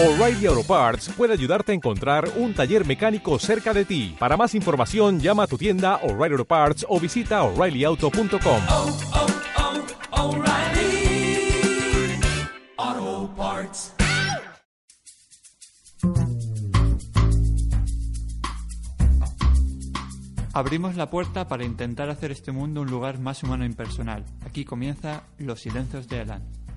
O'Reilly Auto Parts puede ayudarte a encontrar un taller mecánico cerca de ti. Para más información, llama a tu tienda O'Reilly Auto Parts o visita oreillyauto.com. oh, oh, Parts. Abrimos la puerta para intentar hacer este mundo un lugar más humano e impersonal. Aquí comienza Los Silencios de Elan.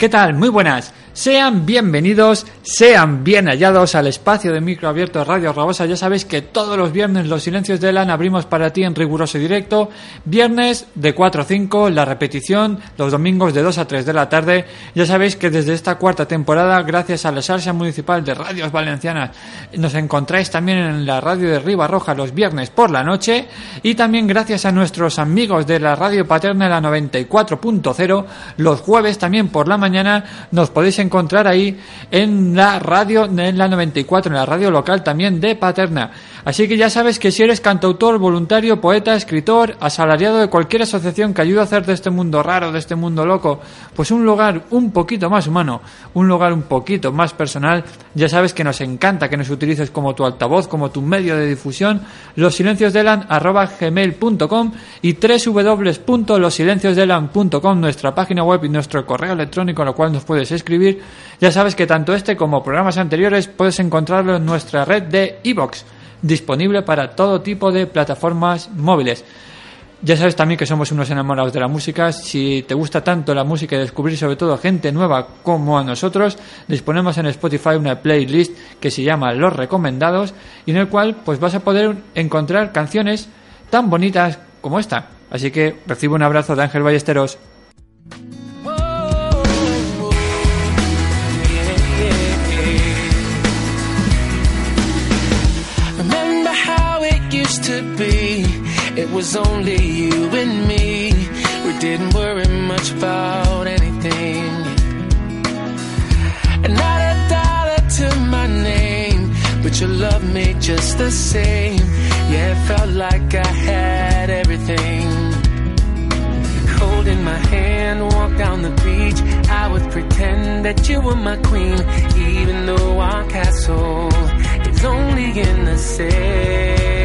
¿Qué tal? Muy buenas. Sean bienvenidos, sean bien hallados al espacio de micro abierto Radio Rabosa. Ya sabéis que todos los viernes los silencios de Elan abrimos para ti en riguroso directo. Viernes de 4 a 5, la repetición los domingos de 2 a 3 de la tarde. Ya sabéis que desde esta cuarta temporada, gracias a la Salsa Municipal de Radios Valencianas, nos encontráis también en la radio de Riva Roja los viernes por la noche. Y también gracias a nuestros amigos de la radio paterna, la 94.0, los jueves también por la mañana nos podéis encontrar ahí en la radio, en la 94, en la radio local también de Paterna. Así que ya sabes que si eres cantautor, voluntario, poeta, escritor, asalariado de cualquier asociación que ayude a hacer de este mundo raro, de este mundo loco, pues un lugar un poquito más humano, un lugar un poquito más personal, ya sabes que nos encanta que nos utilices como tu altavoz, como tu medio de difusión, losilenciosdelan.gmail.com y www.losilenciosdelan.com, nuestra página web y nuestro correo electrónico, en lo cual nos puedes escribir. Ya sabes que tanto este como programas anteriores puedes encontrarlo en nuestra red de iVox disponible para todo tipo de plataformas móviles. Ya sabes también que somos unos enamorados de la música. Si te gusta tanto la música y descubrir sobre todo gente nueva como a nosotros, disponemos en Spotify una playlist que se llama Los Recomendados y en el cual pues vas a poder encontrar canciones tan bonitas como esta. Así que recibe un abrazo de Ángel Ballesteros. Was only you and me. We didn't worry much about anything. And not a dollar to my name, but you loved me just the same. Yeah, it felt like I had everything. Holding my hand, walk down the beach. I would pretend that you were my queen, even though our castle is only in the sand.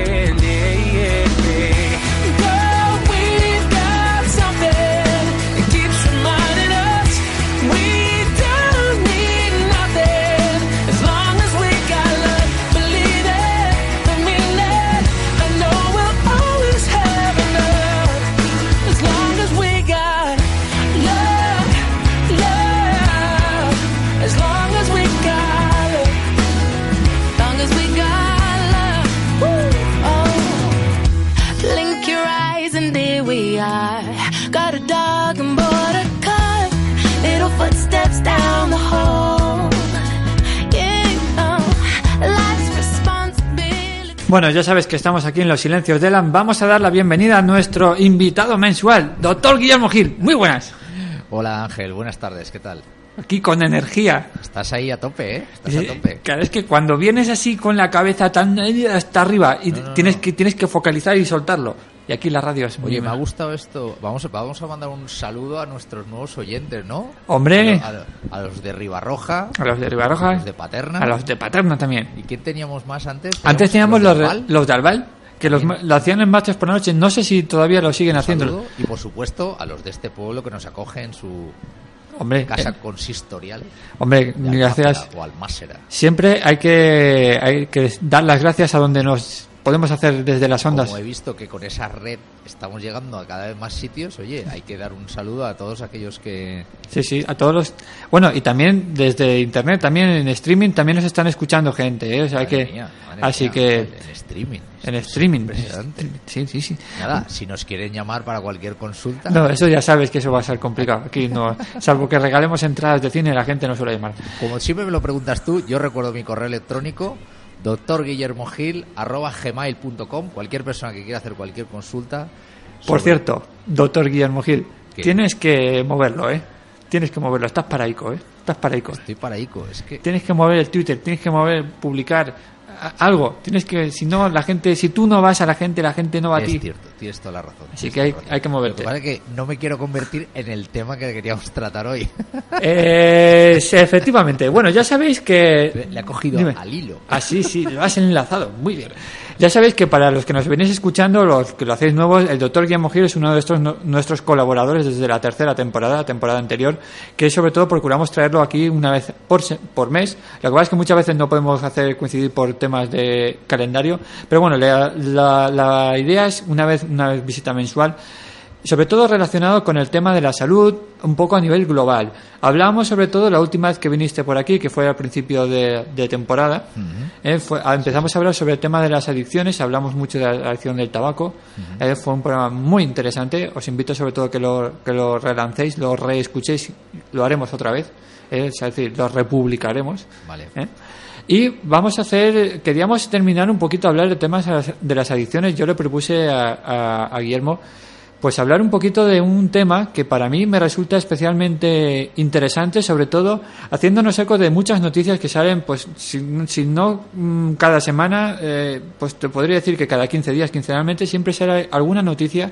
Bueno, ya sabes que estamos aquí en Los Silencios de Elan. Vamos a dar la bienvenida a nuestro invitado mensual, doctor Guillermo Gil. Muy buenas. Hola Ángel, buenas tardes, ¿qué tal? Aquí con energía. Estás ahí a tope, ¿eh? Estás a tope. Claro, es que cuando vienes así con la cabeza tan eh, hasta arriba y No, no, tienes no. que tienes que focalizar y soltarlo. Y aquí la radio es muy... Oye, me ha gustado esto. Vamos, a- vamos a mandar un saludo a nuestros nuevos oyentes, ¿no? Hombre. A, lo- a lo- a los de Ribarroja, A los de Ribarroja, a los de Paterna. a los de Paterna también. ¿Y quién teníamos más antes? Antes teníamos los, de, los de Albal, que los, lo hacían en martes por la noche. No sé si todavía lo siguen Un haciendo. saludo. Y por supuesto a los de este pueblo que nos acogen en su Hombre, casa eh, consistorial. hombre, gracias. O. Siempre hay que, hay que dar las gracias a donde nos podemos hacer desde las ondas. Como he visto que con esa red estamos llegando a cada vez más sitios, oye, hay que dar un saludo a todos aquellos que... Sí, sí, a todos los. Bueno, y también desde internet, también en streaming, también nos están escuchando gente, ¿eh? O sea Madre que. mía, así mía, que. En streaming. En streaming. impresionante. Sí, sí, sí. Nada, si nos quieren llamar para cualquier consulta... No, eso ya sabes que eso va a ser complicado. Aquí no. Salvo que regalemos entradas de cine, la gente no suele llamar. Como siempre me lo preguntas tú, yo recuerdo mi correo electrónico doctorguillermogil.gmail.com Cualquier persona que quiera hacer cualquier consulta. Por cierto, doctor Guillermo Gil, ¿Qué? tienes que moverlo, ¿eh? Tienes que moverlo. Estás paraico, ¿eh? Estás paraico. Estoy paraico, es que... Tienes que mover el Twitter, tienes que mover, publicar algo. Tienes que, si no, la gente, si tú no vas a la gente, la gente no va a Es ti. cierto, tienes toda la razón. Así que hay- razón. hay que moverte. Lo que es no me quiero convertir en el tema que queríamos tratar hoy. Eh, efectivamente. Bueno, ya sabéis que. Le ha cogido Dime. al hilo. Ah, sí, sí, lo has enlazado. Muy bien. Ya sabéis que para los que nos venís escuchando, los que lo hacéis nuevos, el doctor Guillermo Gil es uno de estos nuestros colaboradores desde la tercera temporada, la temporada anterior, que sobre todo procuramos traerlo aquí una vez por, por mes. Lo que pasa es que muchas veces no podemos hacer coincidir por temas de calendario, pero bueno, la, la- la idea es una vez, una vez visita mensual sobre todo relacionado con el tema de la salud, un poco a nivel global. Hablábamos sobre todo la última vez que viniste por aquí, que fue al principio de, de temporada. Eh, fue- empezamos a hablar sobre el tema de las adicciones, hablamos mucho de la adicción del tabaco. Eh, fue un programa muy interesante. Os invito sobre todo que lo, que lo relancéis, lo reescuchéis, lo haremos otra vez. eh, es decir, lo republicaremos. Vale. ¿eh? Y vamos a hacer, queríamos terminar un poquito a hablar de temas de las adicciones. Yo le propuse a, a- a Guillermo, pues hablar un poquito de un tema que para mí me resulta especialmente interesante, sobre todo haciéndonos eco de muchas noticias que salen, pues si, no mm, cada semana, eh, pues te podría decir que cada 15 días, quincenalmente, siempre sale alguna noticia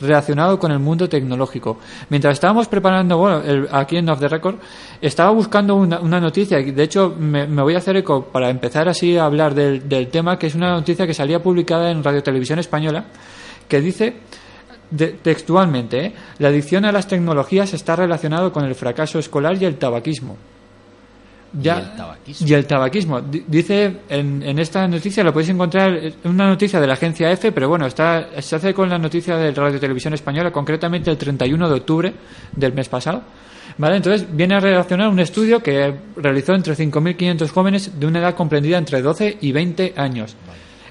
relacionado con el mundo tecnológico. Mientras estábamos preparando, bueno, el- aquí en Off the Record, estaba buscando una, una noticia, y de hecho me, me voy a hacer eco para empezar así a hablar del, del tema, que es una noticia que salía publicada en Radio Televisión Española, que dice de- textualmente, ¿eh? la adicción a las tecnologías está relacionado con el fracaso escolar y el tabaquismo. Y el tabaquismo. y el tabaquismo. Di- Dice en, en esta noticia, lo podéis encontrar, una noticia de la agencia EFE, pero bueno, está, se hace con la noticia de Radio Televisión Española, concretamente el 31 de octubre del mes pasado. ¿Vale? Entonces viene a relacionar un estudio que realizó entre 5.500 jóvenes de una edad comprendida entre 12 y 20 años,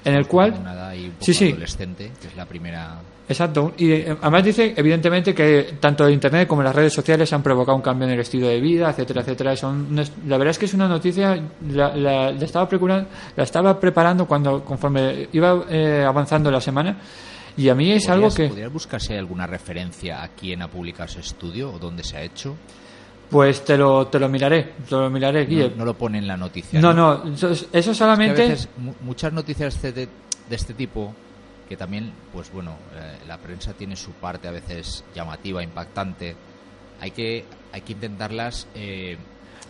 en el cual... Una edad ahí un poco Sí, sí. adolescente, que es la primera... Exacto. Y eh, además dice, evidentemente, que tanto el Internet como las redes sociales han provocado un cambio en el estilo de vida, etcétera, etcétera. Son, la verdad es que es una noticia, la, la- la estaba, procurando, la estaba preparando cuando conforme iba eh, avanzando la semana. Y a mí es algo ¿Podrías- que, ¿Podrías buscar si hay alguna referencia a quién ha publicado ese estudio o dónde se ha hecho? pues te lo, te lo miraré, te lo miraré, No, Guille. no lo pone en la noticia. No, no, eso, eso Es que a solamente... veces mu- muchas noticias de- de este tipo, que también, pues bueno, eh, la prensa tiene su parte a veces llamativa, impactante, hay que, hay que intentarlas... eh,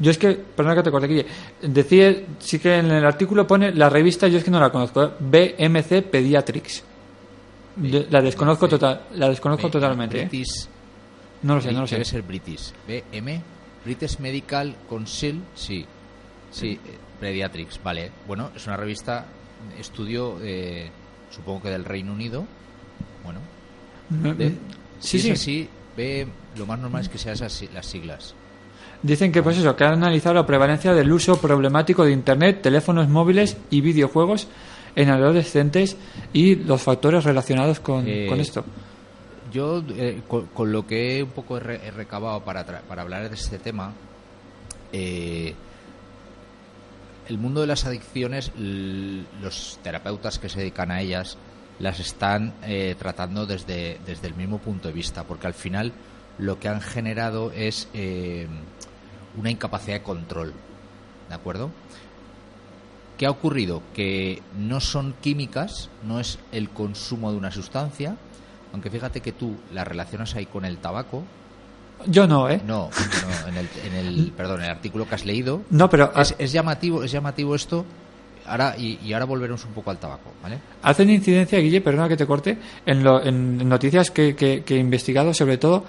Yo es que, perdona que te corte, Guille. Decía, sí que en el artículo pone la revista, yo es que no la conozco, ¿eh? BMC Pediatrics. La desconozco, total, la desconozco B- totalmente. ¿eh? British, No lo sé, no lo sé. Debe ser British. BM, British Medical Council, sí. Sí, Pediatrics, vale. Bueno, es una revista, estudio, eh, supongo que del Reino Unido. Bueno, de- Mm, Sí, si sí. es así, ve, lo más normal es que sean esas las siglas. Dicen que pues eso, que han analizado la prevalencia del uso problemático de internet, teléfonos móviles y videojuegos en adolescentes y los factores relacionados con, Eh, con esto. Yo, eh, con, con lo que un poco he re- he recabado para, tra- para hablar de este tema, eh, el mundo de las adicciones, los terapeutas que se dedican a ellas, las están eh, tratando desde, desde el mismo punto de vista, porque al final lo que han generado es eh, una incapacidad de control, ¿de acuerdo? ¿Qué ha ocurrido? Que no son químicas, no es el consumo de una sustancia, aunque fíjate que tú la relacionas ahí con el tabaco. Yo no, ¿eh? No, no, en, el, en el, perdón, en el artículo que has leído. No, pero Es, es llamativo, es llamativo esto. Ahora, y, y ahora volveremos un poco al tabaco, ¿vale? Hacen incidencia, Guille, perdona que te corte, en, lo- en noticias que, que- que he investigado, sobre todo,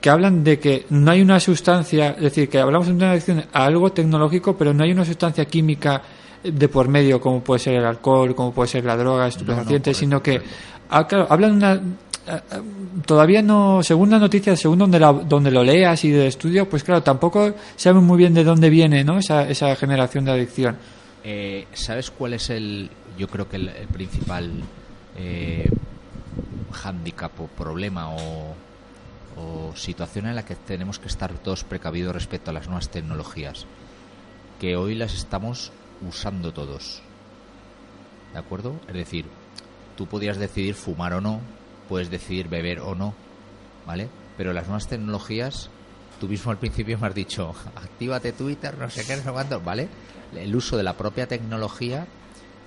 que hablan de que no hay una sustancia, es decir, que hablamos de una adicción a algo tecnológico, pero no hay una sustancia química de por medio, como puede ser el alcohol, como puede ser la droga, estupefacientes, sino que, ah, claro, hablan de una. Ah, ah, Todavía no, según la noticia, según donde, la- donde lo leas y de estudio, pues claro, tampoco saben muy bien de dónde viene ¿no? esa, esa generación de adicción. Eh, ¿Sabes cuál es el, yo creo que el, el principal eh, hándicap o problema o, o situación en la que tenemos que estar todos precavidos respecto a las nuevas tecnologías? Que hoy las estamos usando todos. ¿De acuerdo? Es decir, tú podías decidir fumar o no, puedes decidir beber o no, ¿vale? Pero las nuevas tecnologías, tú mismo al principio me has dicho, actívate Twitter, no sé qué, no sé cuánto, ¿vale? El uso de la propia tecnología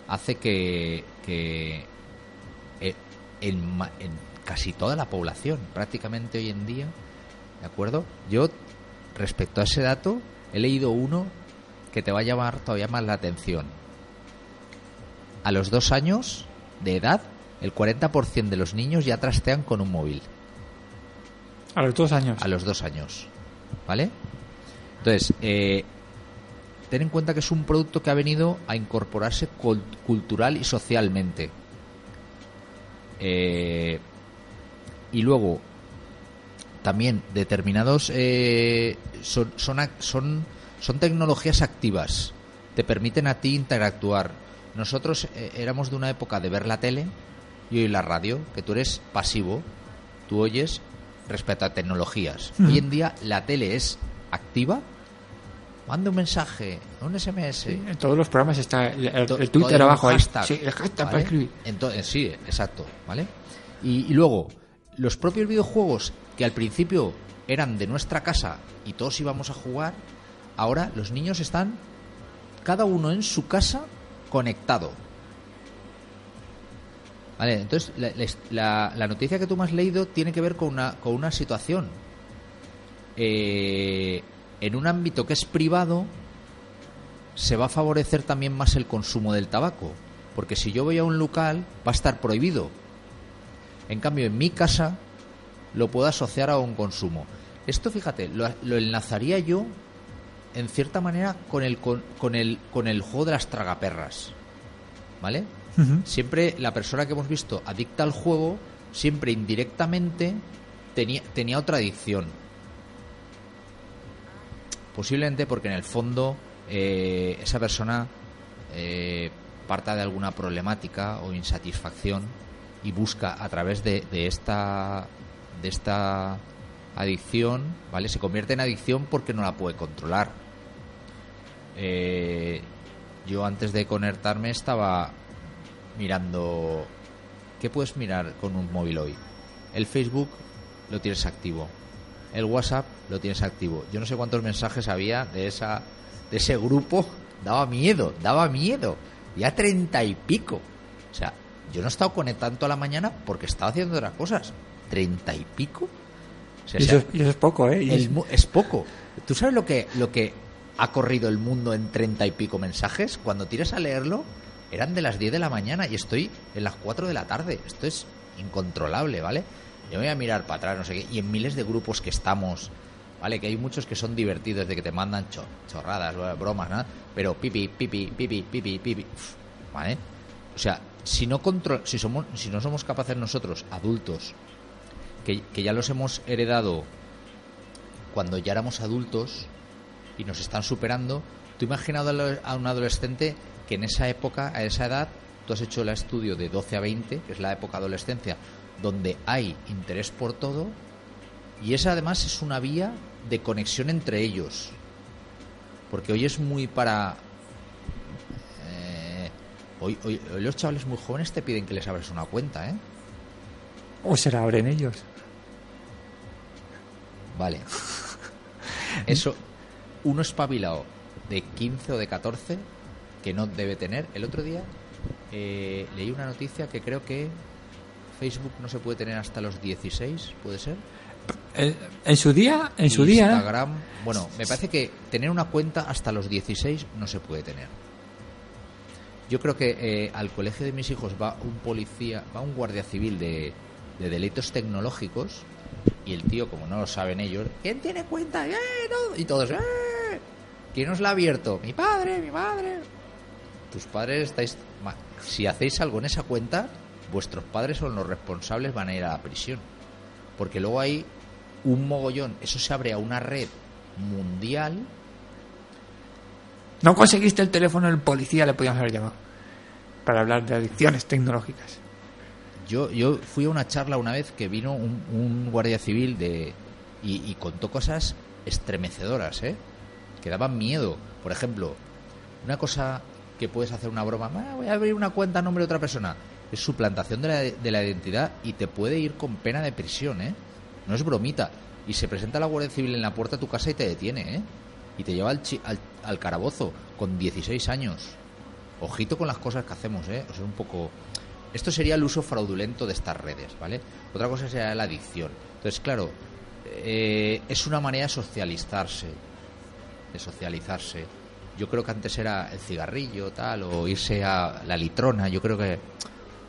hace que, que eh, en, casi toda la población, prácticamente hoy en día, ¿de acuerdo? Yo, respecto a ese dato, he leído uno que te va a llamar todavía más la atención. A los dos años de edad, el 40% de los niños ya trastean con un móvil. A los dos años. A los dos años. ¿Vale? Entonces, eh, ten en cuenta que es un producto que ha venido a incorporarse cul- cultural y socialmente. Eh, y luego, también determinados eh, son, son, son, son tecnologías activas. Te permiten a ti interactuar. Nosotros eh, éramos de una época de ver la tele y hoy la radio, que tú eres pasivo, tú oyes respecto a tecnologías. Hoy en día la tele es activa. Manda un mensaje, un SMS. En todos los programas está el, Twitter abajo ahí. hashtag, Sí, el hashtag ¿vale? para escribir. Entonces, sí, exacto, ¿vale? Y, y luego, los propios videojuegos que al principio eran de nuestra casa y todos íbamos a jugar, ahora los niños están cada uno en su casa conectado. Entonces la, la- la- la noticia que tú me has leído tiene que ver con una, con una situación. Eh, en un ámbito que es privado, se va a favorecer también más el consumo del tabaco. Porque si yo voy a un local, va a estar prohibido. En cambio, en mi casa lo puedo asociar a un consumo. Esto, fíjate, lo, lo enlazaría yo, en cierta manera, con el, con, con el, con el juego de las tragaperras. ¿Vale? Siempre la persona que hemos visto adicta al juego, siempre indirectamente tenía, tenía otra adicción. Posiblemente porque en el fondo eh, esa persona eh, parta de alguna problemática o insatisfacción y busca a través de, de esta de esta adicción, ¿vale? Se convierte en adicción porque no la puede controlar. Eh, yo antes de conectarme estaba mirando ¿qué puedes mirar con un móvil hoy? El Facebook lo tienes activo. El WhatsApp lo tienes activo. Yo no sé cuántos mensajes había de esa de ese grupo. Daba miedo, daba miedo. Ya treinta y pico. O sea, yo no he estado conectando a la mañana porque estaba haciendo otras cosas. Treinta y pico. O sea, Y o sea, eso, es- y eso es poco, ¿eh? El es poco. ¿Tú sabes lo que, lo que ha corrido el mundo en treinta y pico mensajes? Cuando tiras a leerlo, eran de las 10 de la mañana y estoy en las 4 de la tarde. Esto es incontrolable, ¿vale? Yo voy a mirar para atrás, no sé qué. Y en miles de grupos que estamos, ¿vale? Que hay muchos que son divertidos, de que te mandan cho- chorradas, bromas, nada. Pero pipi, pipi, pipi, pipi, pipi. uf, ¿Vale? O sea, si no, control, si, somos, si no somos capaces nosotros, adultos, que, que ya los hemos heredado cuando ya éramos adultos y nos están superando, tú imaginado a un adolescente que en esa época, a esa edad, tú has hecho el estudio de 12 a 20, que es la época adolescencia, donde hay interés por todo, y esa además es una vía de conexión entre ellos. Porque hoy es muy para... eh, hoy, hoy- hoy los chavales muy jóvenes te piden que les abres una cuenta, ¿eh? O se la abren ellos. Vale. Eso, uno espabilado de 15 o de 14 que no debe tener. El otro día eh, leí una noticia que creo que Facebook no se puede tener hasta los 16, ¿puede ser? Eh, En su día, en su día, Instagram, bueno, me parece que tener una cuenta hasta los 16 no se puede tener. Yo creo que eh, al colegio de mis hijos va un policía, va un guardia civil de, de delitos tecnológicos y el tío, como no lo saben ellos, ¿quién tiene cuenta? ¡Eh, no! Y todos, ¡eh! ¿Quién os la ha abierto? Mi padre, mi padre. Tus padres estáis... Si hacéis algo en esa cuenta, vuestros padres son los responsables, van a ir a la prisión. Porque luego hay un mogollón, eso se abre a una red mundial no conseguiste el teléfono del policía, le podíamos haber llamado. Para hablar de adicciones tecnológicas. Yo, yo fui a una charla una vez que vino un, un guardia civil de y, y contó cosas estremecedoras, ¿eh? Que daban miedo. Por ejemplo, una cosa que puedes hacer una broma, "Ah, voy a abrir una cuenta a nombre de otra persona, es suplantación de la, de la identidad y te puede ir con pena de prisión, ¿eh? No es bromita. Y se presenta la Guardia Civil en la puerta de tu casa y te detiene, ¿eh? Y te lleva al, chi- al, al carabozo con 16 años. Ojito con las cosas que hacemos, ¿eh? O sea, un poco... Esto sería el uso fraudulento de estas redes, ¿vale? Otra cosa sería la adicción. Entonces, claro, eh, es una manera de socializarse, de socializarse. Yo creo que antes era el cigarrillo, tal, o irse a la litrona. Yo creo que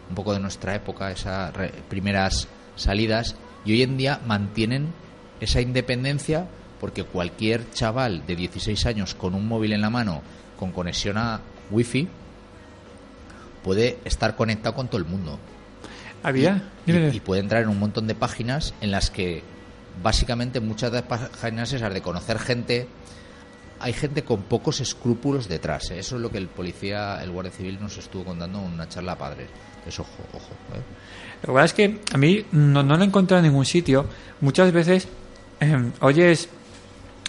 un poco de nuestra época, esas primeras salidas, y hoy en día mantienen esa independencia porque cualquier chaval de 16 años con un móvil en la mano, con conexión a wifi, puede estar conectado con todo el mundo. ¿Había? Y, y puede entrar en un montón de páginas en las que básicamente muchas de las páginas esas de conocer gente hay gente con pocos escrúpulos detrás ¿eh? eso es lo que el policía el guardia civil nos estuvo contando en una charla a padres es ojo ojo ¿eh? Que pasa es que a mí no, no lo he encontrado en ningún sitio. Muchas veces eh, oyes,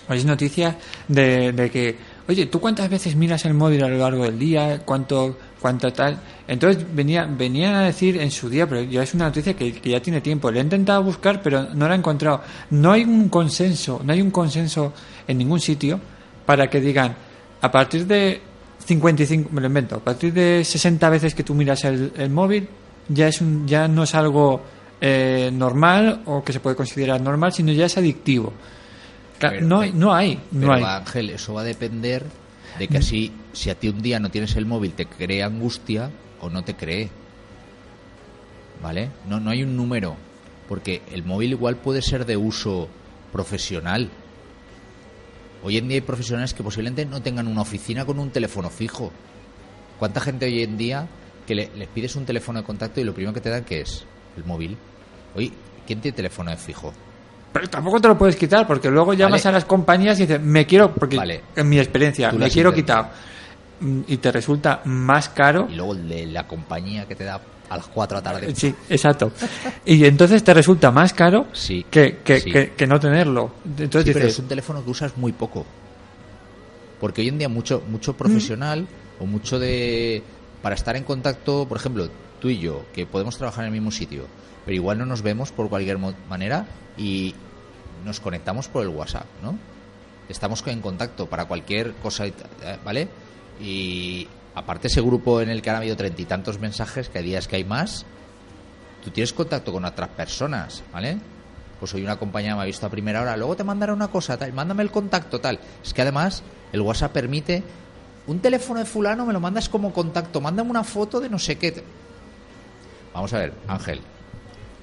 oyes noticias de, de que, oye, ¿tú cuántas veces miras el móvil a lo largo del día? ¿Cuánto, cuánto tal? Entonces venía, venía a decir en su día, pero ya es una noticia que, que ya tiene tiempo. Le he intentado buscar, pero no la he encontrado. No hay un consenso, no hay un consenso en ningún sitio para que digan, a partir de 55, me lo invento, a partir de 60 veces que tú miras el, el móvil, ya, es un, ya no es algo eh, normal o que se puede considerar normal, sino ya es adictivo. Pero- no, hay, no hay, no pero hay. Ángel eso va a depender de que así si a ti un día no tienes el móvil te crea angustia o no te cree vale no no hay un número porque el móvil igual puede ser de uso profesional Hoy en día hay profesionales que posiblemente no tengan una oficina con un teléfono fijo. ¿Cuánta gente hoy en día que le- les pides un teléfono de contacto y lo primero que te dan que es el móvil? Oye, ¿quién tiene teléfono de fijo? Pero tampoco te lo puedes quitar porque luego llamas Vale. a las compañías y dices, me quiero, porque Vale. en mi experiencia, me quiero quitar. Mm, Y te resulta más caro. Y luego el de la compañía que te da a las 4 de la tarde. Sí, exacto. Y entonces te resulta más caro Sí, que, que, sí. que- que no tenerlo. Entonces Sí, pero dices, es un teléfono que usas muy poco. Porque hoy en día mucho mucho profesional o mucho de para estar en contacto, por ejemplo, tú y yo, que podemos trabajar en el mismo sitio, pero igual no nos vemos por cualquier manera y nos conectamos por el WhatsApp, ¿no? Estamos en contacto para cualquier cosa, ¿vale? Y aparte ese grupo en el que han habido treinta y tantos mensajes, que hay días que hay más, tú tienes contacto con otras personas, ¿vale? Pues hoy una compañía me ha visto a primera hora, luego te mandará una cosa, tal, mándame el contacto, tal. Es que además el WhatsApp permite un teléfono de fulano, me lo mandas como contacto, mándame una foto de no sé qué. Vamos a ver, Ángel.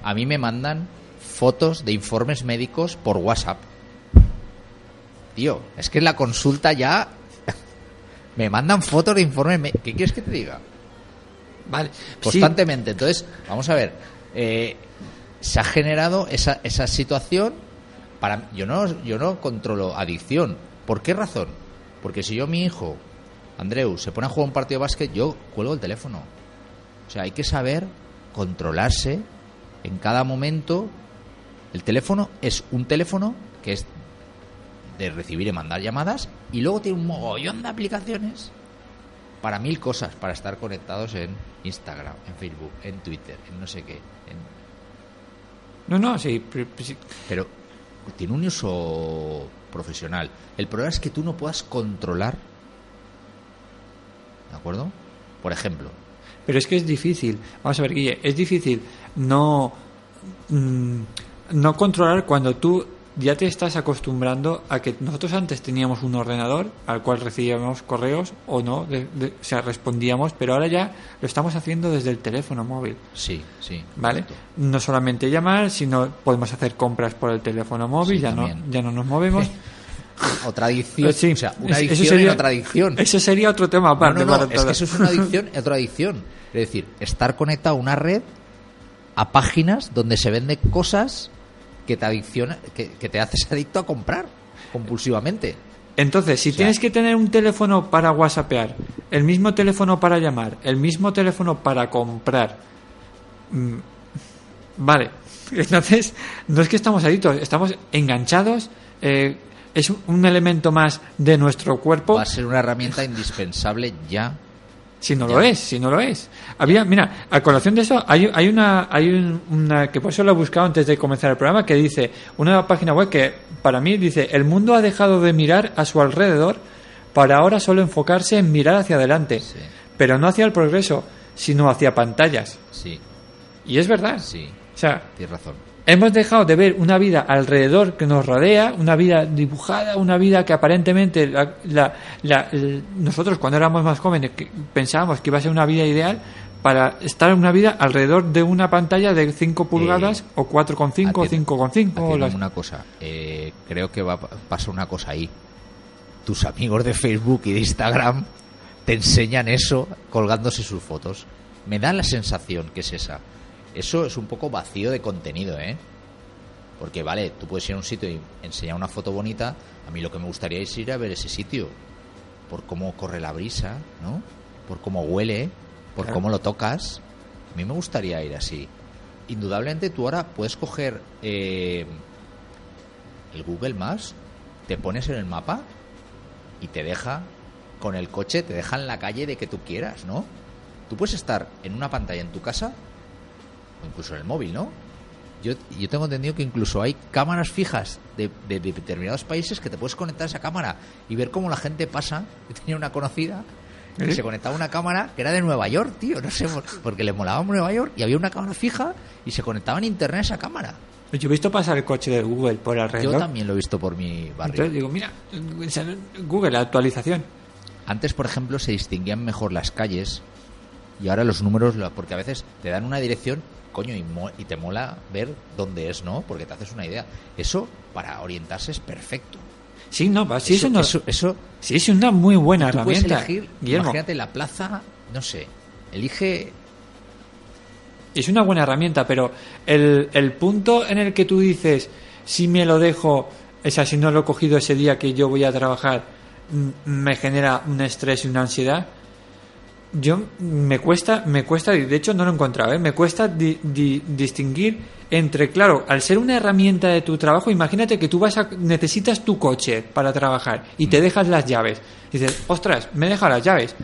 A mí me mandan fotos de informes médicos por WhatsApp. Tío, es que la consulta ya me mandan fotos de informes. ¿Qué quieres que te diga? vale, sí, constantemente. Entonces, vamos a ver, eh, se ha generado esa, esa situación para yo no yo no controlo adicción. ¿Por qué razón? Porque si yo mi hijo Andreu se pone a jugar un partido de básquet, yo cuelgo el teléfono. O sea, hay que saber controlarse en cada momento. El teléfono es un teléfono que es de recibir y mandar llamadas y luego tiene un mogollón de aplicaciones para mil cosas, para estar conectados en Instagram, en Facebook, en Twitter, en no sé qué. en- No, no, sí, pero- tiene un uso profesional. El problema es que tú no puedas controlar. No, acuerdo? Por ejemplo. Pero es que es difícil. Vamos a ver, Guille, es difícil no, mm, no controlar cuando tú ya te estás acostumbrando a que nosotros antes teníamos un ordenador al cual recibíamos correos o no, de- de- o sea, respondíamos, pero ahora ya lo estamos haciendo desde el teléfono móvil. Sí, sí. ¿Vale? correcto. No solamente llamar, sino podemos hacer compras por el teléfono móvil, Sí, ya, no, ya no nos movemos. Otra adicción. Eh, sí, o sea, una adicción sería- en otra adicción. Eso sería otro tema aparte. no, no, para es que eso es una adicción y otra adicción. Es decir, estar conectado a una red, a páginas donde se venden cosas que te adicciona, que, que te haces adicto a comprar compulsivamente. Entonces, si sea- tienes que tener un teléfono para whatsappear, el mismo teléfono para llamar, el mismo teléfono para comprar, mm, vale. Entonces, no es que estamos adictos, estamos enganchados. eh, es un elemento más de nuestro cuerpo. Va a ser una herramienta indispensable ya. Si no lo es, si no lo es. Había, mira, a colación de eso, hay, hay una, hay un- una, que por eso lo he buscado antes de comenzar el programa, que dice, una página web que para mí dice, el mundo ha dejado de mirar a su alrededor para ahora solo enfocarse en mirar hacia adelante, Sí. pero no hacia el progreso, sino hacia pantallas. Sí, Y es verdad. sí, O sea, tienes razón. Hemos dejado de ver una vida alrededor que nos rodea, una vida dibujada, una vida que aparentemente la- la- nosotros cuando éramos más jóvenes que pensábamos que iba a ser una vida ideal para estar en una vida alrededor de una pantalla de 5 pulgadas o 4,5 o Haciendo- 5,5. o las- una cosa, eh, creo que va a pa- pasar una cosa ahí. Tus amigos de Facebook y de Instagram te enseñan eso colgándose sus fotos. Me da la sensación que es esa. Eso es un poco vacío de contenido, ¿eh? Porque vale, tú puedes ir a un sitio y enseñar una foto bonita. A mí lo que me gustaría es ir a ver ese sitio. Por cómo corre la brisa, ¿no? Por cómo huele, por Claro. cómo lo tocas. A mí me gustaría ir así. Indudablemente tú ahora puedes coger eh, el Google Maps, te pones en el mapa y te deja con el coche, te deja en la calle de que tú quieras, ¿no? Tú puedes estar en una pantalla en tu casa incluso en el móvil, ¿no? Yo, yo tengo entendido que incluso hay cámaras fijas de, de- de determinados países que te puedes conectar a esa cámara y ver cómo la gente pasa. Yo tenía una conocida que ¿Eh? se conectaba a una cámara que era de Nueva York, tío, no sé, por- porque le molaba Nueva York y había una cámara fija y se conectaba en internet a esa cámara. Yo he visto pasar el coche de Google por alrededor. Yo también lo he visto por mi barrio. Entonces digo, mira, Google, actualización. Antes, por ejemplo, se distinguían mejor las calles y ahora los números, porque a veces te dan una dirección, coño, y, mo- y te mola ver dónde es, ¿no? Porque te haces una idea. Eso, para orientarse, es perfecto. Sí, no, sí, eso, no- eso, eso- sí, es una muy buena tú puedes herramienta. elegir, Guillermo. imagínate la plaza, no sé, elige Es una buena herramienta, pero el, el punto en el que tú dices, si me lo dejo, o sea, si no lo he cogido ese día que yo voy a trabajar, me genera un estrés y una ansiedad. Yo me cuesta, me cuesta, de hecho no lo he encontrado, ¿eh? me cuesta di- di- distinguir entre, claro, al ser una herramienta de tu trabajo, imagínate que tú vas a, necesitas tu coche para trabajar y te dejas las llaves. Dices, ostras, me deja las llaves.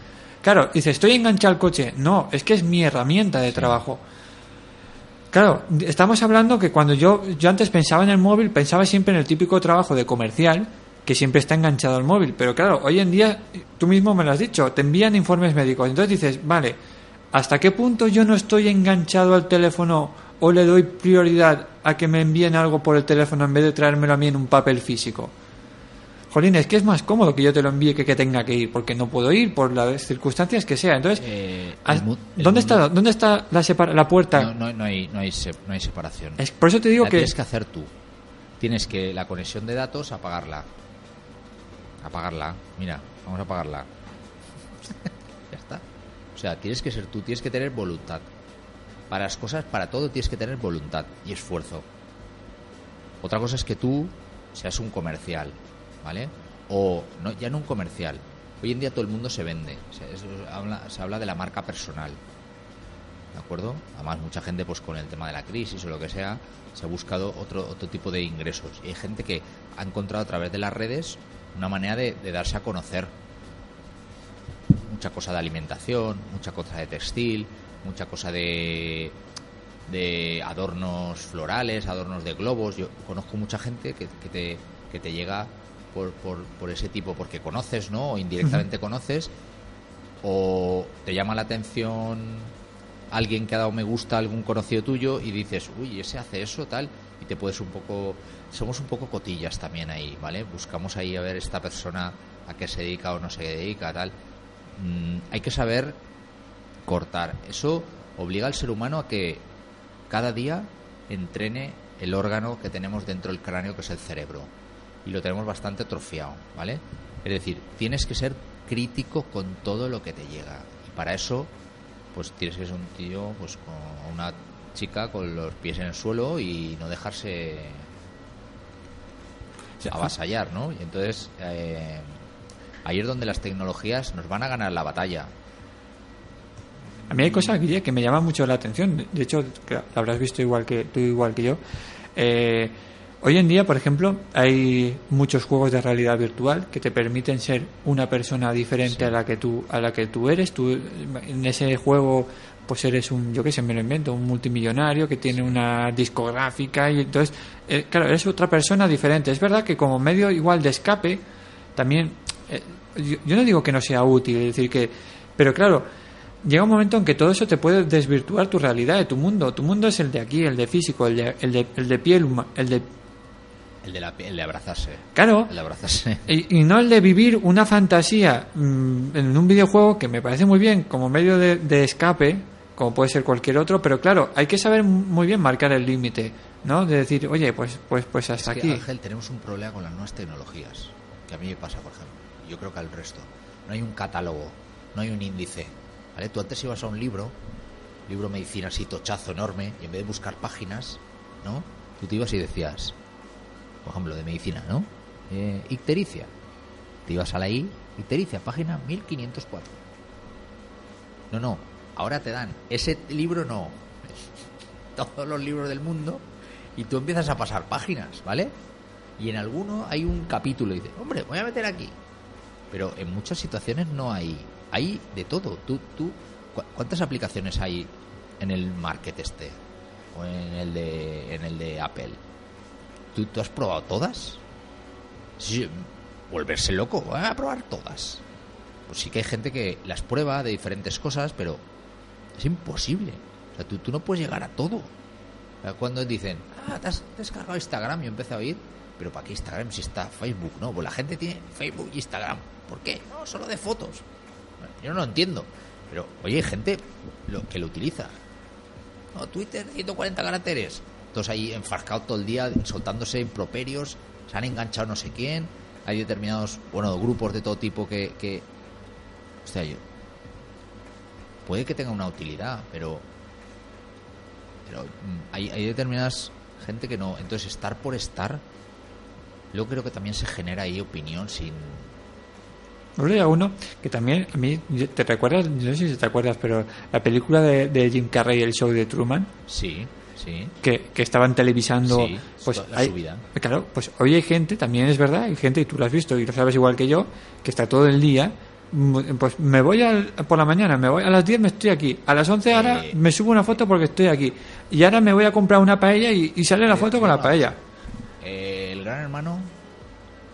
Claro, dices, estoy enganchado al coche. No, es que es mi herramienta de trabajo. Claro, estamos hablando que cuando yo, yo antes pensaba en el móvil, pensaba siempre en el típico trabajo de comercial que siempre está enganchado al móvil. Pero claro, hoy en día, tú mismo me lo has dicho, te envían informes médicos. Entonces dices, vale, ¿hasta qué punto yo no estoy enganchado al teléfono o le doy prioridad a que me envíen algo por el teléfono en vez de traérmelo a mí en un papel físico? Jolín, es que es más cómodo que yo te lo envíe que que tenga que ir, porque no puedo ir por las circunstancias que sea. Entonces, Eh, el ¿has- mu- el ¿dónde, mundo- está, ¿dónde está la, separa- la puerta? No, no, no hay, no, hay se- no hay separación. Es, por eso te digo la que... tienes que hacer tú. Tienes que la conexión de datos apagarla. Apagarla. Mira, vamos a apagarla. ya está. O sea, tienes que ser tú, tienes que tener voluntad. Para las cosas, para todo tienes que tener voluntad y esfuerzo. Otra cosa es que tú seas un comercial, ¿vale? O no, ya no un comercial. Hoy en día todo el mundo se vende. Eso habla- se habla de la marca personal. ¿De acuerdo? Además, mucha gente, pues con el tema de la crisis o lo que sea, se ha buscado otro, otro tipo de ingresos. Y hay gente que ha encontrado a través de las redes una manera de, de darse a conocer. Mucha cosa de alimentación, mucha cosa de textil, mucha cosa de, de adornos florales, adornos de globos. Yo conozco mucha gente que, que te, que te llega por, por, por ese tipo, porque conoces, ¿no? O indirectamente conoces o te llama la atención alguien que ha dado me gusta a algún conocido tuyo y dices, uy, ese hace eso, tal, y te puedes un poco, somos un poco cotillas también ahí, ¿vale? Buscamos ahí a ver esta persona a qué se dedica o no se dedica, tal. Mm, hay que saber cortar. Eso obliga al ser humano a que cada día entrene el órgano que tenemos dentro del cráneo, que es el cerebro. Y lo tenemos bastante atrofiado, ¿vale? Es decir, tienes que ser crítico con todo lo que te llega. Y para eso, pues tienes que ser un tío, pues con una chica con los pies en el suelo y no dejarse avasallar, ¿no? Y entonces, eh, ahí es donde las tecnologías nos van a ganar la batalla. A mí hay cosas, Guille, que me llaman mucho la atención. De hecho, lo habrás visto igual que tú, igual que yo. Eh, hoy en día, por ejemplo, hay muchos juegos de realidad virtual que te permiten ser una persona diferente a la que tú a la que tú eres. Tú en ese juego, pues eres un, yo qué sé, me lo invento, un multimillonario que tiene una discográfica y entonces, eh, claro, eres otra persona diferente. Es verdad que como medio igual de escape, también, eh, yo, yo no digo que no sea útil, es decir que, pero claro llega un momento en que todo eso te puede desvirtuar tu realidad, de tu mundo. Tu mundo es el de aquí, el de físico, el de, el de, el de piel, huma- el de... El de, la, el de abrazarse. Claro. El de abrazarse. Y, y no el de vivir una fantasía mm, en un videojuego que me parece muy bien como medio de, de escape, como puede ser cualquier otro, pero claro, hay que saber muy bien marcar el límite, ¿no? De decir, oye, pues, pues, pues hasta Es que, aquí. Ángel, tenemos un problema con las nuevas tecnologías, que a mí me pasa, por ejemplo. Yo creo que al resto. No hay un catálogo, no hay un índice. ¿vale? Tú antes ibas a un libro, libro medicina así tochazo enorme, y en vez de buscar páginas, ¿no? Tú te ibas y decías, por ejemplo, de medicina, ¿no? Eh, ictericia. Te ibas a la I, ictericia, página 1504. No, no, ahora te dan ese libro no, todos los libros del mundo y tú empiezas a pasar páginas, ¿vale? Y en alguno hay un capítulo y dices, hombre, voy a meter aquí. Pero en muchas situaciones no hay, hay de todo. Tú, tú, ¿cu- ¿cuántas aplicaciones hay en el market este o en el de, en el de Apple? ¿Tú, tú has probado todas? Sí, volverse loco, voy a probar todas. Pues sí que hay gente que las prueba de diferentes cosas, pero es imposible. O sea, tú, tú no puedes llegar a todo. Cuando dicen, ah, te has descargado Instagram, yo empecé a oír, pero ¿para qué Instagram si está Facebook? No, pues la gente tiene Facebook y Instagram. ¿Por qué? No, solo de fotos. Yo no lo entiendo. Pero, oye, hay gente lo, que lo utiliza. No, Twitter, 140 caracteres. Todos ahí enfrascados todo el día, soltándose improperios, se han enganchado no sé quién. Hay determinados, bueno, grupos de todo tipo que, que hostia, yo, puede que tenga una utilidad, pero pero mm, hay, hay determinadas gente que no. Entonces, estar por estar, yo creo que también se genera ahí opinión sin. Hay uno que también, a mí, ¿te recuerdas? No sé si te acuerdas, pero la película de, de Jim Carrey, el show de Truman, Sí, sí. que, que estaban televisando, Sí, pues la hay- subida. Claro, pues hoy hay gente, también es verdad, hay gente, y tú lo has visto y lo sabes igual que yo, que está todo el día, pues me voy al- por la mañana, me voy a las 10 me estoy aquí, a las 11 ahora Eh. me subo una foto porque estoy aquí, y ahora me voy a comprar una paella y, y sale la foto con la paella. Eh, el gran hermano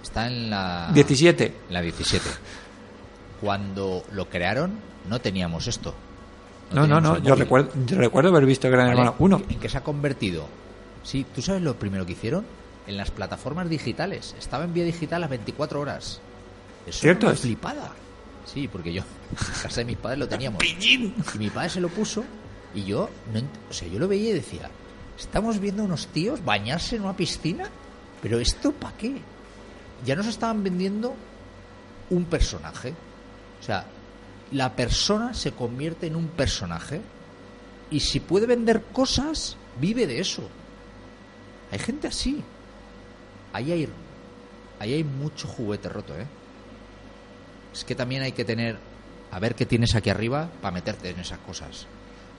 está en la. 17. en la 17. Cuando lo crearon, no teníamos esto. No, no, no, el yo recuerdo, yo recuerdo haber visto Gran ¿Vale? Hermano 1. ¿En qué se ha convertido? Sí, ¿tú sabes lo primero que hicieron? En las plataformas digitales. Estaba en vía digital las 24 horas. Eso ¿Cierto es? flipada. Sí, porque yo en casa de mis padres lo teníamos. Y mi padre se lo puso y yo, no o sea, yo lo veía y decía, estamos viendo unos tíos bañarse en una piscina, pero ¿esto para qué? Ya nos estaban vendiendo un personaje. O sea, la persona se convierte en un personaje y si puede vender cosas, vive de eso. Hay gente así. Ahí hay, ahí hay mucho juguete roto, ¿eh? Es que también hay que tener, a ver qué tienes aquí arriba para meterte en esas cosas.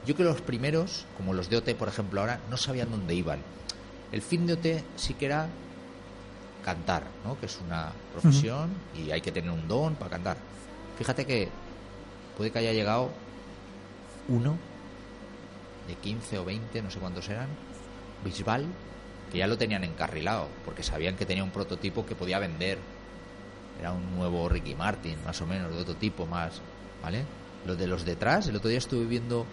Yo creo que los primeros, como los de OT, por ejemplo, ahora, no sabían dónde iban. El fin de OT sí que era cantar, ¿no? Que es una profesión y hay que tener un don para cantar. Fíjate que puede que haya llegado uno de 15 o 20, no sé cuántos eran, Bisbal, que ya lo tenían encarrilado, porque sabían que tenía un prototipo que podía vender. Era un nuevo Ricky Martin, más o menos, de otro tipo, más, ¿vale? Los de los detrás, el otro día estuve viendo,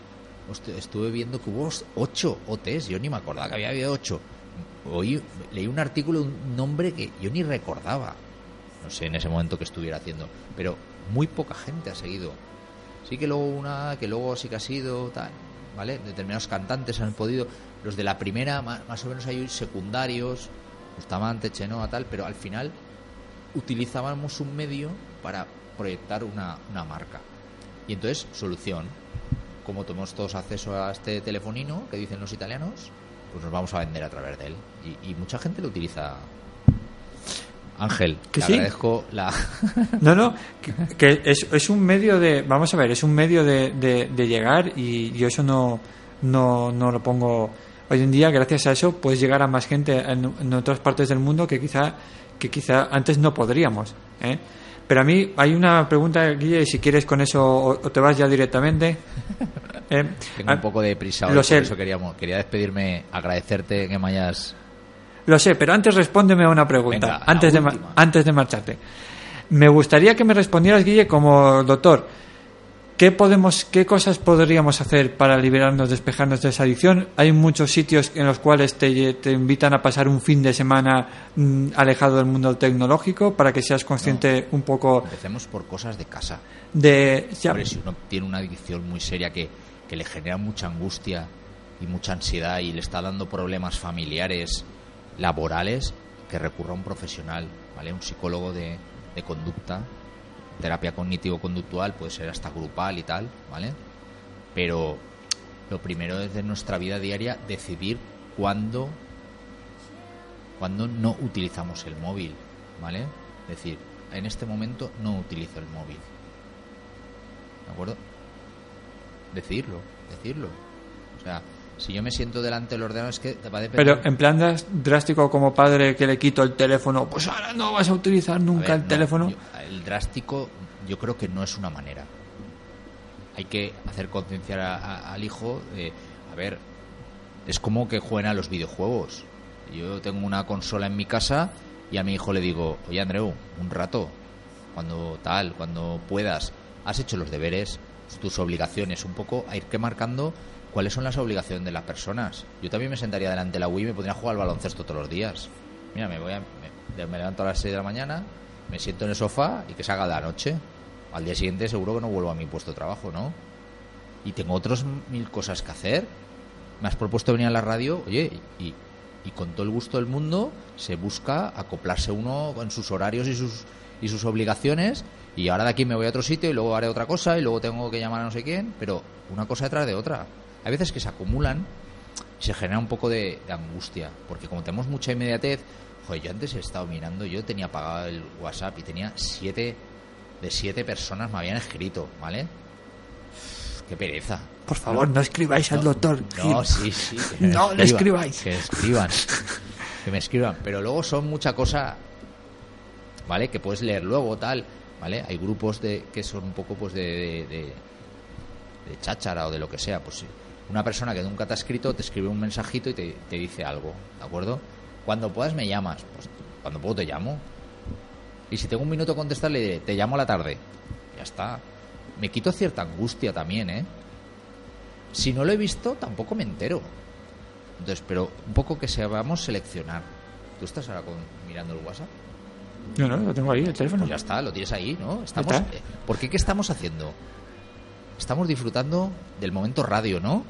estuve viendo que hubo ocho OTs, yo ni me acordaba que había habido ocho. Oí, leí un artículo, un nombre que yo ni recordaba, no sé en ese momento que estuviera haciendo, pero muy poca gente ha seguido. Sí que luego una, que luego sí que ha sido, tal, ¿vale? Determinados cantantes han podido, los de la primera, ma- más, o menos hay secundarios, Bustamante, Chenoa, tal, pero al final utilizábamos un medio para proyectar una, una marca. Y entonces, solución. Como tenemos todos acceso a este telefonino que dicen los italianos, pues nos vamos a vender a través de él. Y, y mucha gente lo utiliza. Ángel, ¿Que te sí? agradezco la. No, no, que, que es, es un medio de, vamos a ver, es un medio de, de- de llegar y yo eso no, no, no lo pongo. Hoy en día, gracias a eso, puedes llegar a más gente en, en otras partes del mundo que quizá, que quizá antes no podríamos. ¿eh? Pero a mí hay una pregunta, Guille, si quieres con eso o, o te vas ya directamente. ¿eh? Tengo un poco de prisa hoy, lo por sé. eso queríamos, quería despedirme, agradecerte que me hayas. Lo sé, pero antes respóndeme a una pregunta. Venga, antes, de antes de marcharte. Me gustaría que me respondieras, Guille, como doctor. ¿Qué, podemos, ¿Qué cosas podríamos hacer para liberarnos, despejarnos de esa adicción? Hay muchos sitios en los cuales te, te invitan a pasar un fin de semana mm, alejado del mundo tecnológico para que seas consciente un poco Empecemos por cosas de casa. de... ya- Hombre, si uno tiene una adicción muy seria que, que le genera mucha angustia y mucha ansiedad y le está dando problemas familiares, laborales, que recurra a un profesional, ¿vale? Un psicólogo de, de conducta, terapia cognitivo-conductual, puede ser hasta grupal y tal, ¿vale? Pero lo primero es de nuestra vida diaria decidir cuándo, cuándo no utilizamos el móvil, ¿vale? Es decir, en este momento no utilizo el móvil. ¿De acuerdo? Decidirlo, decirlo. O sea, si yo me siento delante del ordenador es que va a depender... Pero en plan drástico como padre que le quito el teléfono, pues ahora no vas a utilizar A nunca ver, el no, teléfono. yo- el drástico yo creo que no es una manera. Hay que hacer concienciar a- a- al hijo de, a ver, es como que jueguen a los videojuegos. Yo tengo una consola en mi casa y a mi hijo le digo, oye Andreu, un rato, cuando tal, cuando puedas, has hecho los deberes, tus obligaciones, un poco a ir que marcando cuáles son las obligaciones de las personas. Yo también me sentaría delante de la Wii y me podría jugar al baloncesto todos los días. Mira, me voy a, me, levanto a las 6 de la mañana, me siento en el sofá y que se haga la noche. Al día siguiente seguro que no vuelvo a mi puesto de trabajo, ¿no? Y tengo otros mil cosas que hacer. Me has propuesto venir a la radio, oye, y, y con todo el gusto del mundo se busca acoplarse uno en sus horarios y sus, y sus obligaciones. Y ahora de aquí me voy a otro sitio y luego haré otra cosa y luego tengo que llamar a no sé quién, pero una cosa detrás de otra. Hay veces que se acumulan y se genera un poco de, de angustia, porque como tenemos mucha inmediatez, joder, yo antes he estado mirando, yo tenía apagado el WhatsApp y tenía siete, de siete personas me habían escrito, ¿vale? Qué pereza. Por favor, no escribáis al doctor. No, sí, sí. No le escribáis. Que escriban. Que me escriban. Pero luego son mucha cosa, ¿vale? Que puedes leer luego, tal, ¿vale? Hay grupos de que son un poco, pues, de, de, de, de cháchara o de lo que sea. Pues una persona que nunca te ha escrito te escribe un mensajito y te, te dice algo, ¿de acuerdo? Cuando puedas me llamas. Pues cuando puedo te llamo. Y si tengo un minuto a contestar, le diré, te llamo a la tarde. Ya está. Me quito cierta angustia también, ¿eh? Si no lo he visto, tampoco me entero. Entonces, pero un poco que sepamos seleccionar. ¿Tú estás ahora con- mirando el WhatsApp? No, no, lo tengo ahí, el teléfono. Pues ya está, lo tienes ahí, ¿no? Estamos, está. eh, ¿Por qué qué estamos haciendo? Estamos disfrutando del momento radio, ¿no?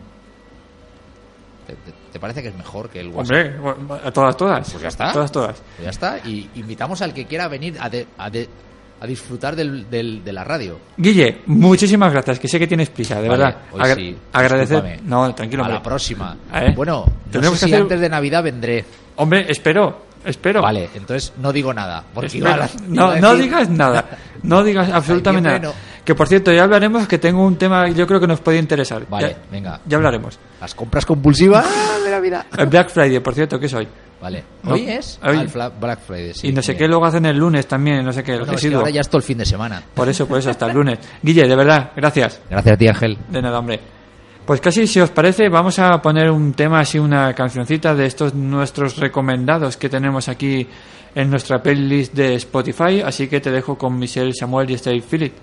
¿Te, parece que es mejor que el WhatsApp? Hombre, a todas, todas. Pues ya está. Todas, todas. Pues ya está. Y invitamos al que quiera venir a, de- a, de- a disfrutar del, del- de la radio. Guille, muchísimas gracias, que sé que tienes prisa, de Vale, verdad. hoy Agra- sí, Agradecer. No, tranquilo, a la próxima. Bueno, no Tendremos sé que si hacer- antes de Navidad vendré. Hombre, espero, espero. Vale, entonces no digo nada. Porque Espero. iba a- no, no digas nada. No digas absolutamente nada. Que por cierto, ya hablaremos que tengo un tema que yo creo que nos puede interesar. Vale, Ya- venga. Ya hablaremos. Las compras compulsivas de Navidad. El Black Friday, por cierto, que es hoy. Vale. No, Hoy es hoy- Ah, el Fla- Black Friday. sí, y no sé qué luego hacen el lunes también, no sé qué, el Bueno, es que ahora ya es todo el fin de semana. Por eso, por eso, hasta el lunes. Guille, de verdad, gracias. Gracias a ti, Ángel. De nada, hombre. Pues casi, si os parece, vamos a poner un tema así, una cancioncita de estos nuestros recomendados que tenemos aquí en nuestra playlist de Spotify, así que te dejo con Michelle Samuel y Steve Philip.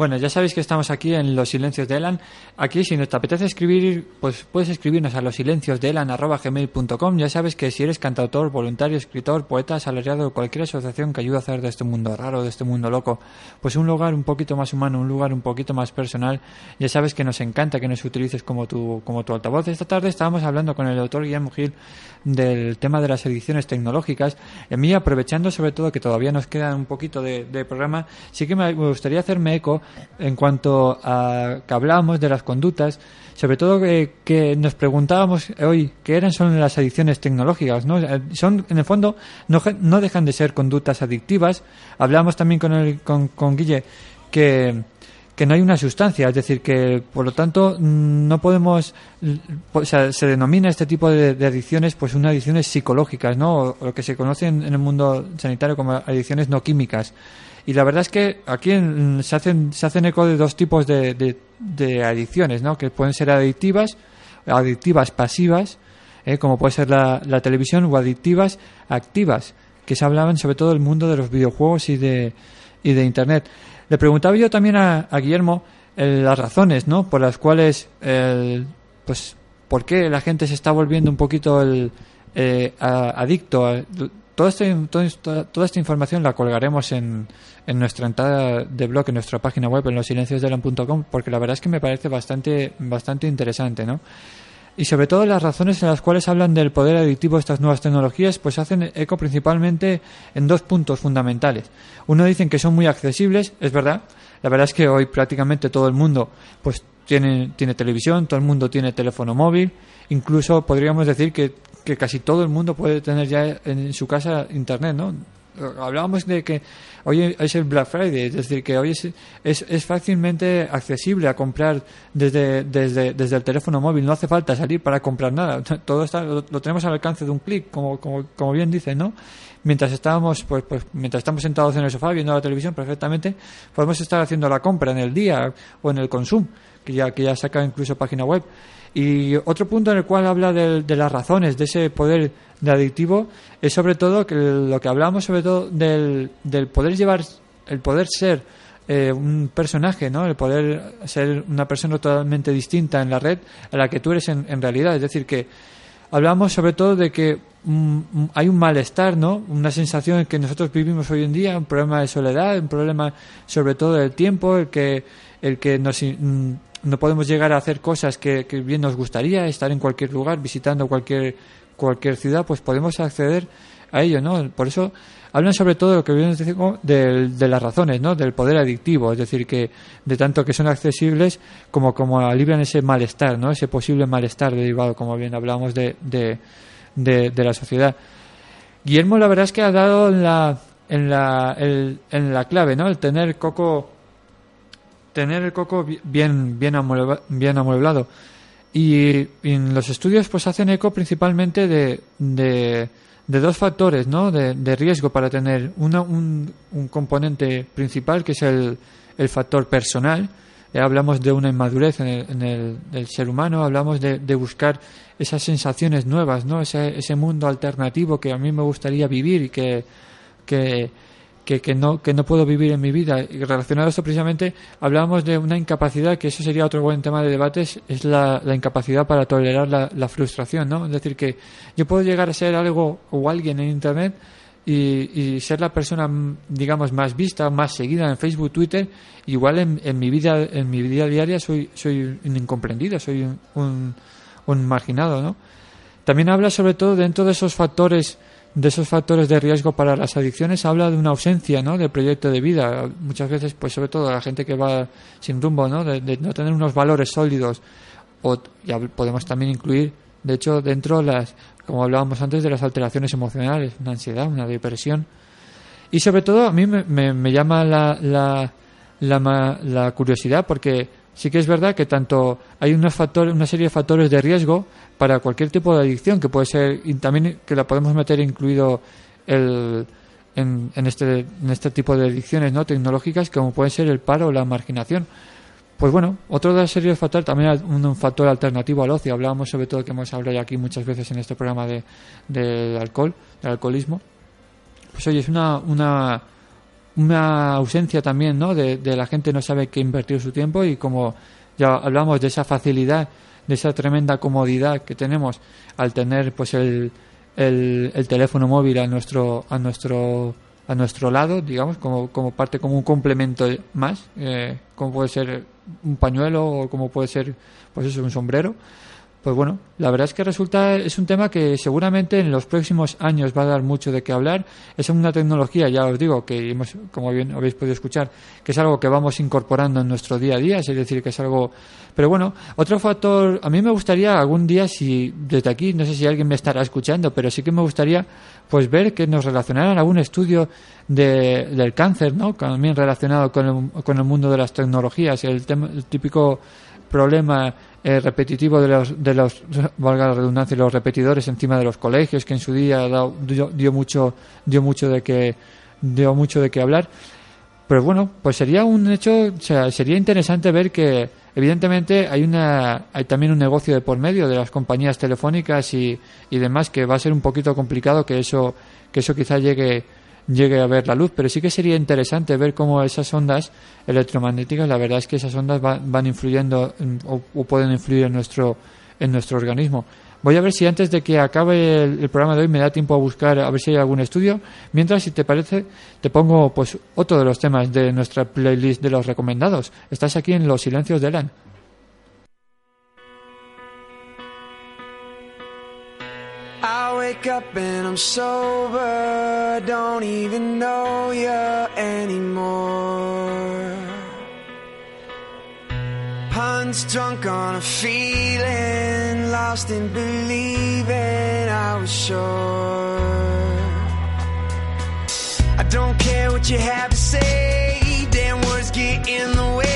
Bueno, ya sabéis que estamos aquí en Los Silencios de Elan. Aquí, si nos te apetece escribir, pues puedes escribirnos a losilenciosdeelan.com. Ya sabes que si eres cantautor, voluntario, escritor, poeta, asalariado o cualquier asociación que ayude a hacer de este mundo raro, de este mundo loco, pues un lugar un poquito más humano, un lugar un poquito más personal, ya sabes que nos encanta que nos utilices como tu, como tu altavoz. Esta tarde estábamos hablando con el doctor Guillermo Gil del tema de las ediciones tecnológicas. Y a mí, aprovechando sobre todo que todavía nos queda un poquito de programa, sí que me gustaría hacerme eco en cuanto a que hablábamos de las conductas, sobre todo que, nos preguntábamos hoy qué eran son las adicciones tecnológicas, ¿no? Eh, Son, en el fondo, no, no dejan de ser conductas adictivas. Hablamos también con, el, con, con Guille que, que no hay una sustancia, es decir, que por lo tanto mm, no podemos, sea, se denomina este tipo de, adicciones pues unas adicciones psicológicas, ¿no? O, lo que se conoce en el mundo sanitario como adicciones no químicas. Y la verdad es que aquí mm, se hacen, se hacen eco de dos tipos de, de, adicciones, ¿no? Que pueden ser adictivas, adictivas pasivas, ¿eh? como puede ser la, la televisión, o adictivas activas, que se hablaban sobre todo del mundo de los videojuegos y de, y de Internet. Le preguntaba yo también a, a Guillermo eh, las razones, ¿no? Por las cuales, el- pues, ¿por qué la gente se está volviendo un poquito el, eh, a- adicto? A, todo esto- toda esta información la colgaremos en, en nuestra entrada de blog, en nuestra página web, en losilenciosdelan.com, porque la verdad es que me parece bastante, bastante interesante, ¿no? Y sobre todo las razones en las cuales hablan del poder adictivo de estas nuevas tecnologías, pues hacen eco principalmente en dos puntos fundamentales. Uno dicen que son muy accesibles, es verdad. La verdad es que hoy prácticamente todo el mundo pues tiene, tiene televisión, todo el mundo tiene teléfono móvil, incluso podríamos decir que, que casi todo el mundo puede tener ya en su casa internet, ¿no? Hablábamos de que hoy es el Black Friday, es decir, que hoy es, es, fácilmente accesible a comprar desde, desde, desde el teléfono móvil, no hace falta salir para comprar nada, todo está, lo, lo tenemos al alcance de un clic, como, como, como bien dicen, ¿no? Mientras estábamos, pues, pues, mientras estamos sentados en el sofá viendo la televisión perfectamente, podemos estar haciendo la compra en el día o en el consumo, que ya, que ya saca incluso página web. Y otro punto en el cual habla de, de las razones de ese poder de adictivo es sobre todo que lo que hablamos sobre todo del, del poder llevar, el poder ser eh, un personaje, ¿no? El poder ser una persona totalmente distinta en la red a la que tú eres en, en realidad. Es decir, que hablamos sobre todo de que mm, hay un malestar, ¿no? Una sensación que nosotros vivimos hoy en día, un problema de soledad, un problema sobre todo del tiempo, el que, el que nos, mm, no podemos llegar a hacer cosas que, bien nos gustaría, estar en cualquier lugar, visitando cualquier, cualquier ciudad, pues podemos acceder a ello, ¿no? Por eso hablan sobre todo lo que bien de, de las razones, ¿no? Del poder adictivo, es decir, que de tanto que son accesibles como como alivian ese malestar, ¿no? Ese posible malestar derivado, como bien hablamos de, de, de, de la sociedad. Guillermo, la verdad es que ha dado en la en la el- en la clave, ¿no? El tener coco tener el coco bi- bien bien amuebla- bien amueblado. Y, y en los estudios pues hacen eco principalmente de, de, dos factores ¿no? de, de riesgo para tener una, un, un componente principal que es el, el factor personal. Eh, hablamos de una inmadurez en el, en el, del ser humano, hablamos de, de buscar esas sensaciones nuevas, ¿no? ese, ese mundo alternativo que a mí me gustaría vivir y que, que, que no, que no puedo vivir en mi vida. Y relacionado a esto precisamente, hablábamos de una incapacidad, que eso sería otro buen tema de debates, es la, la incapacidad para tolerar la, la frustración, ¿no? Es decir, que yo puedo llegar a ser algo o alguien en Internet y, y ser la persona, digamos, más vista, más seguida en Facebook, Twitter, igual en, en mi vida, en mi vida diaria soy, soy un incomprendido, soy un, un, un marginado, ¿no? También habla sobre todo dentro de esos factores de esos factores de riesgo para las adicciones habla de una ausencia ¿no? de proyecto de vida muchas veces pues sobre todo la gente que va sin rumbo ¿no? de, de no tener unos valores sólidos o ya podemos también incluir de hecho dentro las como hablábamos antes de las alteraciones emocionales una ansiedad una depresión y sobre todo a mí me, me- me llama la, la, la, la curiosidad porque sí que es verdad que tanto hay unos factores, una serie de factores de riesgo para cualquier tipo de adicción que puede ser y también que la podemos meter incluido el, en, en este en este tipo de adicciones no tecnológicas como puede ser el paro o la marginación pues bueno, otro de la serie de factores, también un, un factor alternativo al ocio. Hablábamos sobre todo que hemos hablado ya aquí muchas veces en este programa de, del alcohol, del alcoholismo. Pues oye, es una, una, una ausencia también, ¿no? De, la gente no sabe qué invertir su tiempo y como ya hablamos de esa facilidad, de esa tremenda comodidad que tenemos al tener pues el, el, el teléfono móvil a nuestro, a nuestro a nuestro lado, digamos, como, como parte, como un complemento más, eh, como puede ser un pañuelo o como puede ser, pues eso, un sombrero, pues bueno, la verdad es que resulta, es un tema que seguramente en los próximos años va a dar mucho de qué hablar. Es una tecnología, ya os digo, que hemos, como bien habéis podido escuchar, que es algo que vamos incorporando en nuestro día a día, es decir, que es algo. Pero bueno, otro factor, a mí me gustaría algún día, si desde aquí, no sé si alguien me estará escuchando, pero sí que me gustaría pues ver que nos relacionaran algún estudio de, del cáncer, ¿no? También relacionado con el, con el mundo de las tecnologías, el, tema- el típico problema eh, repetitivo de los, de los, valga la redundancia, los repetidores encima de los colegios, que en su día dio mucho, dio mucho de que, dio mucho de qué hablar. Pero bueno, pues sería un hecho, o sea, sería interesante ver que evidentemente hay una, hay también un negocio de por medio de las compañías telefónicas y, y demás que va a ser un poquito complicado que eso, que eso quizá llegue, llegue a ver la luz, pero sí que sería interesante ver cómo esas ondas electromagnéticas, la verdad es que esas ondas va- van influyendo en- o, pueden influir en nuestro, en nuestro organismo. Voy a ver si antes de que acabe el, programa de hoy me da tiempo a buscar a ver si hay algún estudio. Mientras, si te parece, te pongo pues otro de los temas de nuestra playlist de los recomendados. Estás aquí en Los Silencios de Elan. Wake up and I'm sober, don't even know you anymore. Puns drunk on a feeling, lost in believing I was sure. I don't care what you have to say, damn words get in the way.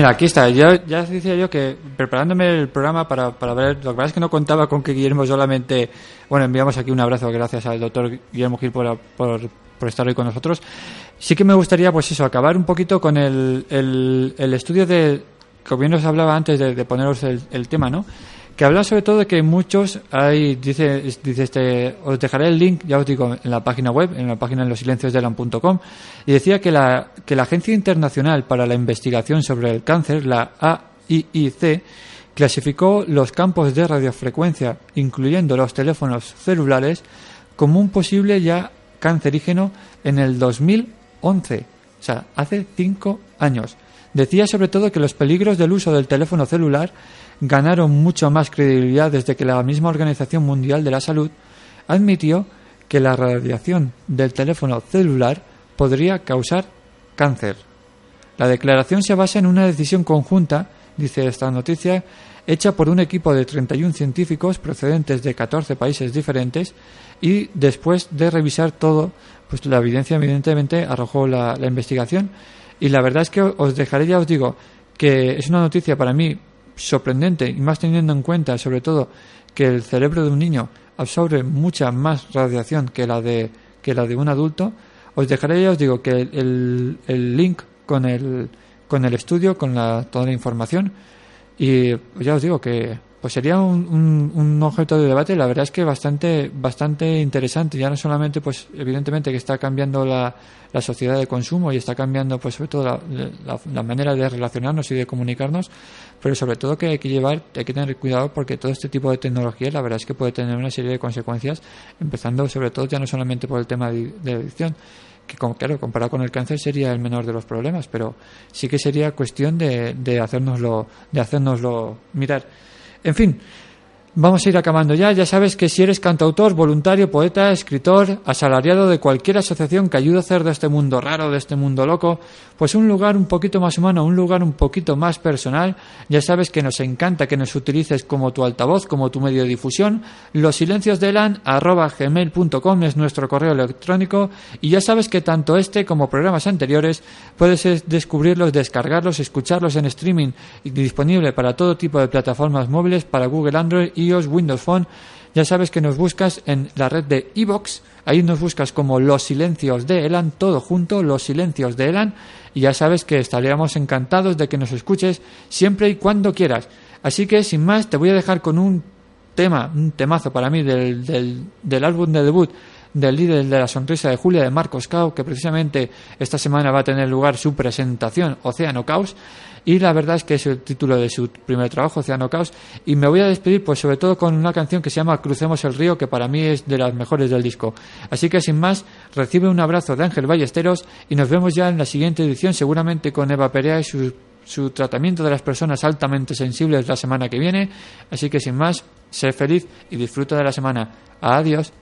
Mira, aquí está. Yo ya decía yo que preparándome el programa para, para ver, lo que pasa es que no contaba con que Guillermo solamente, bueno, enviamos aquí un abrazo gracias al doctor Guillermo Gil por, por, por estar hoy con nosotros. Sí que me gustaría, pues eso, acabar un poquito con el, el, el estudio de, como bien os hablaba antes de, poneros el tema, ¿no? Que habla sobre todo de que muchos hay dice dice este os dejaré el link ya os digo en la página web en la página en los silencios de y decía que la que la agencia internacional para la investigación sobre el cáncer la AIIC clasificó los campos de radiofrecuencia incluyendo los teléfonos celulares como un posible ya cancerígeno en el 2011 o sea hace cinco años. Decía sobre todo que los peligros del uso del teléfono celular ganaron mucho más credibilidad desde que la misma Organización Mundial de la Salud admitió que la radiación del teléfono celular podría causar cáncer. La declaración se basa en una decisión conjunta, dice esta noticia, hecha por un equipo de 31 científicos procedentes de 14 países diferentes y después de revisar todo, pues la evidencia evidentemente arrojó la, la investigación y la verdad es que os dejaré, ya os digo, que es una noticia para mí sorprendente y más teniendo en cuenta sobre todo que el cerebro de un niño absorbe mucha más radiación que la de que la de un adulto os dejaré ya os digo que el, el link con el con el estudio con la, toda la información y ya os digo que pues sería un, un, un objeto de debate la verdad es que bastante bastante interesante ya no solamente pues evidentemente que está cambiando la, la sociedad de consumo y está cambiando pues sobre todo la manera de relacionarnos y de comunicarnos pero sobre todo que hay que llevar hay que tener cuidado porque todo este tipo de tecnología la verdad es que puede tener una serie de consecuencias empezando sobre todo ya no solamente por el tema de, adicción que con- claro, comparado con el cáncer sería el menor de los problemas, pero sí que sería cuestión de, de de hacérnoslo mirar. En fin, vamos a ir acabando ya. Ya sabes que si eres cantautor, voluntario, poeta, escritor, asalariado de cualquier asociación que ayude a hacer de este mundo raro, de este mundo loco, pues un lugar un poquito más humano, un lugar un poquito más personal, ya sabes que nos encanta que nos utilices como tu altavoz, como tu medio de difusión. Los silencios de Elan, arroba gmail.com es nuestro correo electrónico y ya sabes que tanto este como programas anteriores puedes es- descubrirlos, descargarlos, escucharlos en streaming disponible para todo tipo de plataformas móviles para Google Android, Windows Phone. Ya sabes que nos buscas en la red de iBox, ahí nos buscas como Los Silencios de Elan, todo junto, Los Silencios de Elan, y ya sabes que estaríamos encantados de que nos escuches siempre y cuando quieras. Así que sin más te voy a dejar con un tema, un temazo para mí del, del, del álbum de debut del líder de la sonrisa de Julia de Marcos Cao, que precisamente esta semana va a tener lugar su presentación Océano Caos, y la verdad es que es el título de su primer trabajo, Océano Caos, y me voy a despedir pues sobre todo con una canción que se llama Crucemos el río, que para mí es de las mejores del disco. Así que sin más, recibe un abrazo de Ángel Ballesteros y nos vemos ya en la siguiente edición, seguramente con Eva Perea y su su tratamiento de las personas altamente sensibles la semana que viene. Así que sin más, sé feliz y disfruta de la semana. Adiós.